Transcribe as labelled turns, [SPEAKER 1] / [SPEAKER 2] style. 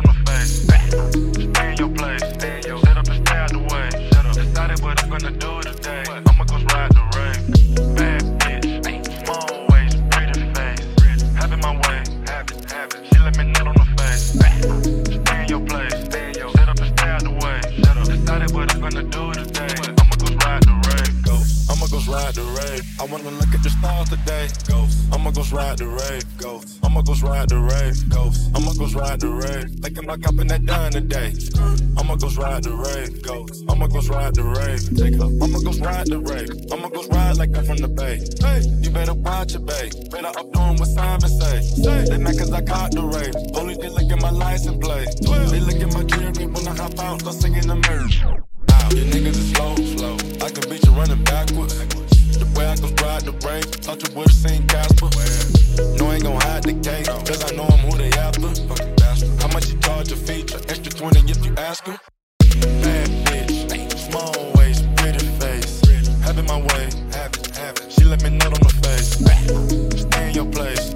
[SPEAKER 1] on the face. Stay in your place. Set up and stay out the way. Decided what I'm gonna do today. I'ma go ride the Wraith. Bad bitch. Small waist, pretty face. Having my way. She let me nut on the face. Stay in your place. Set up and stay out the way. Decided what I'm gonna do today. I'ma go ride the Wraith. Go. I'ma go ride the Wraith. I wanna look at the stars today. Ghost. I'ma go ride the Wraith. Ghost. I'ma go ride the Wraith. Ghost. Ride the Wraith. Thinking about copping that done today. I'ma go ride the Wraith. Go. I'ma go ride the Wraith. Take up. I'ma go ride the Wraith. I'ma go ride like I'm from the bay. Hey, you better watch it, babe. Better up doing what Simon say. Say they mad cause I caught the Wraith. Only they look at my license plate. They look at my jewelry when I hop out. Start singing the mirror. Wow, you niggas is slow, slow. I can beat you running backwards. The way I can ride the brake, thought you would've seen Casper. No, I ain't gon' hide the cake, ask her. Bad bitch, small waist, pretty face. Have it my way, have it, have it. She let me nut on the face. Stay in your place,